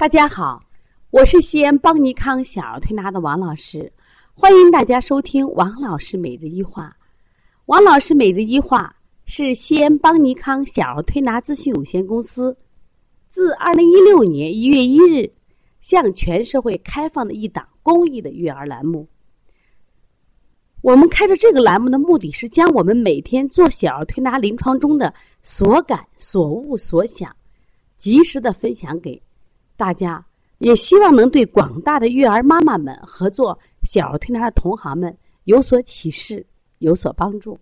大家好，我是西安邦尼康小儿推拿的王老师，欢迎大家收听王老师每日一话。王老师每日一话是西安邦尼康小儿推拿咨询有限公司自二零一六年一月一日向全社会开放的一档公益的育儿栏目。我们开着这个栏目的目的是将我们每天做小儿推拿临床中的所感、所悟、所想，及时的分享给。大家也希望能对广大的育儿妈妈们合作小儿推拿的同行们有所启示，有所帮助。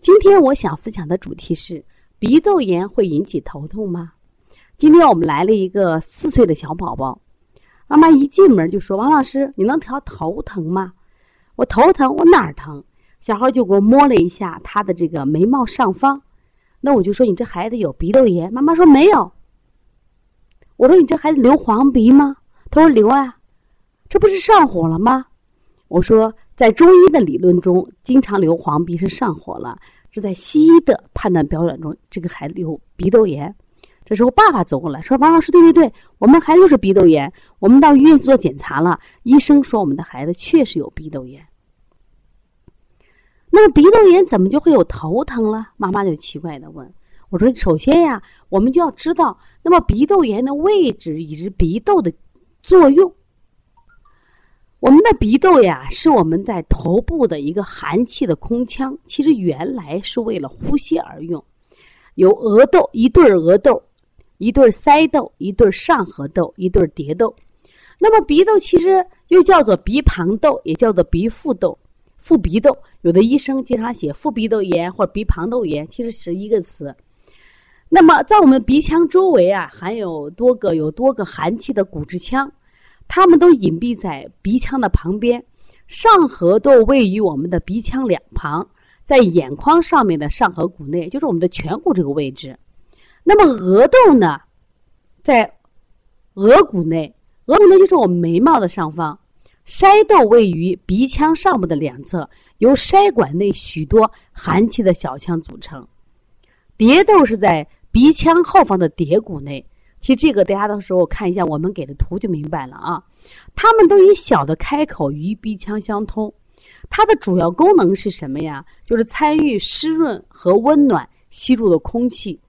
今天我想分享的主题是：鼻窦炎会引起头痛吗？今天我们来了一个四岁的小宝宝，妈妈一进门就说：“王老师，你能调头疼吗？”我头疼，我哪儿疼？小孩就给我摸了一下他的这个眉毛上方，那我就说：“你这孩子有鼻窦炎。”妈妈说：“没有。”我说：“你这孩子流黄鼻吗？”他说：“流啊，这不是上火了吗？”我说：“在中医的理论中，经常流黄鼻是上火了；是在西医的判断标准中，这个孩子有鼻窦炎。”这时候爸爸走过来说：“王老师，对对对，我们孩子就是鼻窦炎。我们到医院做检查了，医生说我们的孩子确实有鼻窦炎。那么鼻窦炎怎么就会有头疼了？”妈妈就奇怪的问。我说：“首先呀，我们就要知道，那么鼻窦炎的位置以及鼻窦的作用。我们的鼻窦呀，是我们在头部的一个寒气的空腔，其实原来是为了呼吸而用。有额窦一对额窦，一对腮窦，一对上颌窦，一对蝶窦。那么鼻窦其实又叫做鼻旁窦，也叫做鼻腹窦、腹鼻窦。有的医生经常写腹鼻窦炎或鼻旁窦炎，其实是一个词。”那么，在我们鼻腔周围啊，含有多个有多个寒气的骨质腔，它们都隐蔽在鼻腔的旁边。上颌窦位于我们的鼻腔两旁，在眼眶上面的上颌骨内，就是我们的颧骨这个位置。那么额窦呢，在额骨内，额骨内就是我们眉毛的上方。筛窦位于鼻腔上部的两侧，由筛管内许多寒气的小腔组成。蝶窦是在。鼻腔后方的蝶骨内，其实这个大家到时候看一下我们给的图就明白了啊。它们都以小的开口与鼻腔相通，它的主要功能是什么呀？就是参与湿润和温暖吸入的空气，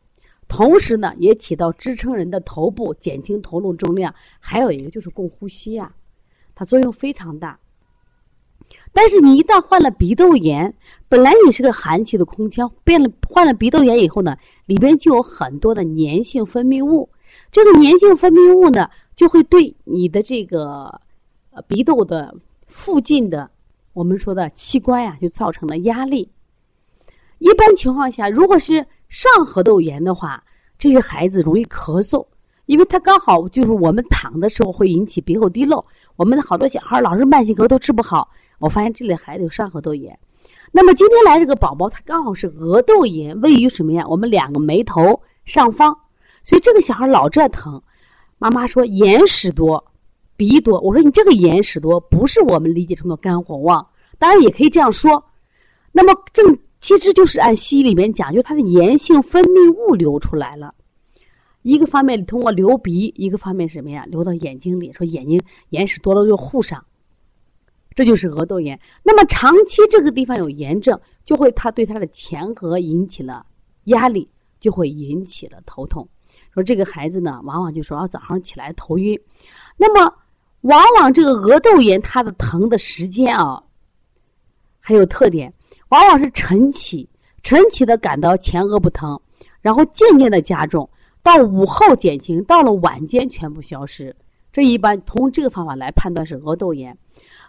同时呢也起到支撑人的头部、减轻头颅重量，还有一个就是供呼吸呀，它作用非常大。但是你一旦患了鼻窦炎，本来你是个寒气的空腔，变了患了鼻窦炎以后呢，里边就有很多的粘性分泌物。这个粘性分泌物呢，就会对你的这个呃鼻窦的附近的我们说的器官呀，就造成了压力。一般情况下，如果是上颌窦炎的话，这些孩子容易咳嗽，因为他刚好就是我们躺的时候会引起鼻后滴漏。我们的好多小孩老是慢性咳都治不好。我发现这类孩子有上颌窦炎，那么今天来这个宝宝，他刚好是额窦炎，位于什么呀？我们两个眉头上方，所以这个小孩老这疼。妈妈说眼屎多，鼻多。我说你这个眼屎多，不是我们理解成的肝火旺，当然也可以这样说。那么正其实就是按西医里面讲，就它的炎性分泌物流出来了，一个方面通过流鼻，一个方面什么呀？流到眼睛里，说眼睛眼屎多了就护上。这就是额窦炎。那么长期这个地方有炎症，就会它对它的前额引起了压力，就会引起了头痛。说这个孩子呢，往往就说啊早上起来头晕。那么往往这个额窦炎它的疼的时间啊，还有特点，往往是晨起，晨起的感到前额不疼，然后渐渐的加重，到午后减轻，到了晚间全部消失。这一般通过这个方法来判断是额窦炎。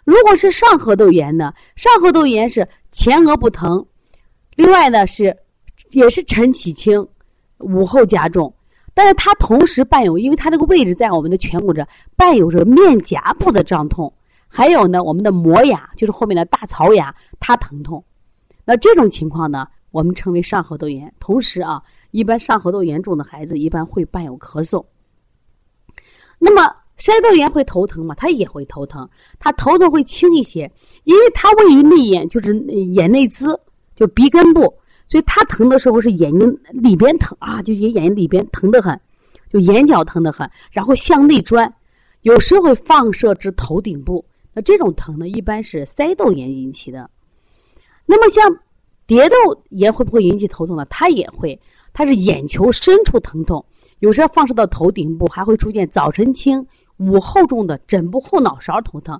如果是上颌窦炎呢？上颌窦炎是前额不疼，另外呢是也是晨起轻，午后加重，但是它同时伴有，因为它这个位置在我们的颧骨这，伴有着面颊部的胀痛，还有呢我们的磨牙，就是后面的大槽牙，它疼痛。那这种情况呢，我们称为上颌窦炎。同时啊，一般上颌窦严重的孩子一般会伴有咳嗽。那么。腮窦炎会头疼吗？他也会头疼，他头疼会轻一些，因为它位于内眼，就是眼内眦，就鼻根部，所以他疼的时候是眼睛里边疼啊，就眼眼睛里边疼得很，就眼角疼得很，然后向内钻，有时会放射至头顶部。那这种疼呢，一般是腮窦炎引起的。那么像蝶窦炎会不会引起头痛呢？它也会，它是眼球深处疼痛，有时候放射到头顶部，还会出现早晨轻、午后重的枕部后脑勺头疼，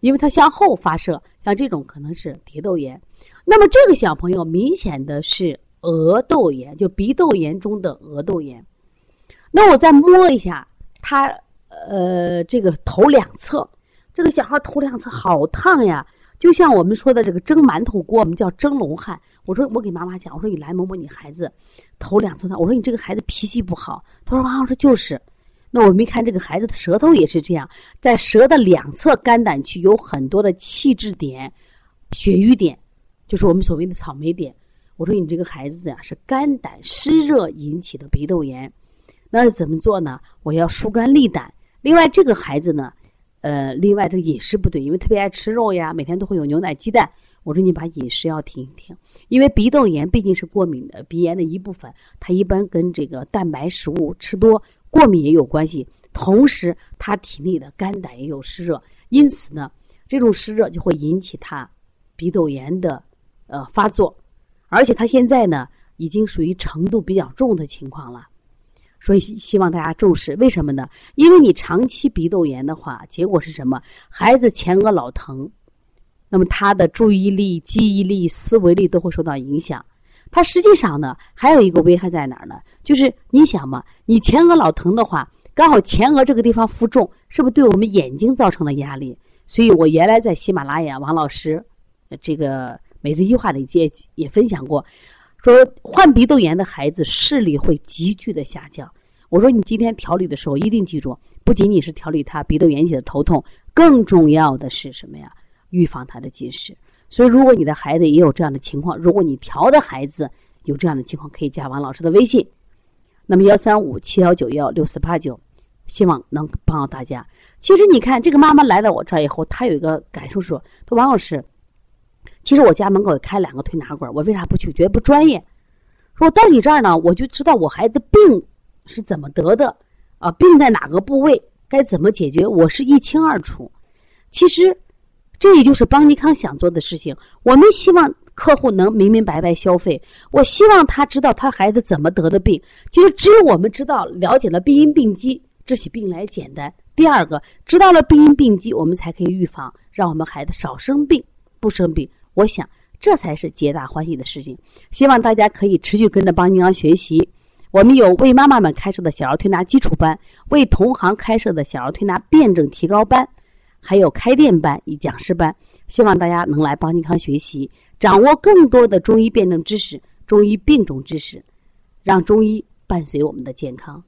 因为它向后发射。像这种可能是蝶窦炎。那么这个小朋友明显的是额窦炎，就鼻窦炎中的额窦炎。那我再摸一下他，呃，这个头两侧，这个小孩头两侧好烫呀，就像我们说的这个蒸馒头锅，我们叫蒸笼汗。我说我给妈妈讲，我说你来摸摸你孩子头两侧烫。我说你这个孩子脾气不好。他说王老师就是。那我们一看这个孩子的舌头也是这样，在舌的两侧肝胆区有很多的气滞点、血瘀点，就是我们所谓的草莓点。我说你这个孩子呀是肝胆湿热引起的鼻窦炎。那怎么做呢？我要疏肝利胆。另外，这个孩子呢，呃，另外这个饮食不对，因为特别爱吃肉呀，每天都会有牛奶、鸡蛋。我说你把饮食要停一停，因为鼻窦炎毕竟是过敏的鼻炎的一部分，它一般跟这个蛋白食物吃多、过敏也有关系。同时，他体内的肝胆也有湿热，因此呢，这种湿热就会引起他鼻窦炎的呃发作，而且他现在呢已经属于程度比较重的情况了。所以希望大家重视，为什么呢？因为你长期鼻窦炎的话，结果是什么？孩子前额老疼，那么他的注意力、记忆力、思维力都会受到影响。它实际上呢，还有一个危害在哪儿呢？就是你想嘛，你前额老疼的话，刚好前额这个地方负重，是不是对我们眼睛造成了压力？所以我原来在喜马拉雅王老师这个每日一话里也也分享过。说患鼻窦炎的孩子视力会急剧的下降。我说你今天调理的时候一定记住，不仅仅是调理他鼻窦炎引起的头痛，更重要的是什么呀？预防他的近视。所以如果你的孩子也有这样的情况，如果你调的孩子有这样的情况，可以加王老师的微信，那么幺三五七幺九幺六四八九，希望能帮到大家。其实你看这个妈妈来到我这儿以后，她有一个感受说：说王老师。其实我家门口也开两个推拿馆，我为啥不去？觉得不专业。说到你这儿呢，我就知道我孩子病是怎么得的，啊，病在哪个部位，该怎么解决，我是一清二楚。其实，这也就是邦尼康想做的事情。我们希望客户能明明白白消费，我希望他知道他孩子怎么得的病。其实，只有我们知道了解了病因病机，治起病来简单。第二个，知道了病因病机，我们才可以预防，让我们孩子少生病，不生病。我想，这才是皆大欢喜的事情。希望大家可以持续跟着邦尼康学习。我们有为妈妈们开设的小儿推拿基础班，为同行开设的小儿推拿辩证提高班，还有开店班与讲师班。希望大家能来邦健康学习，掌握更多的中医辩证知识、中医病种知识，让中医伴随我们的健康。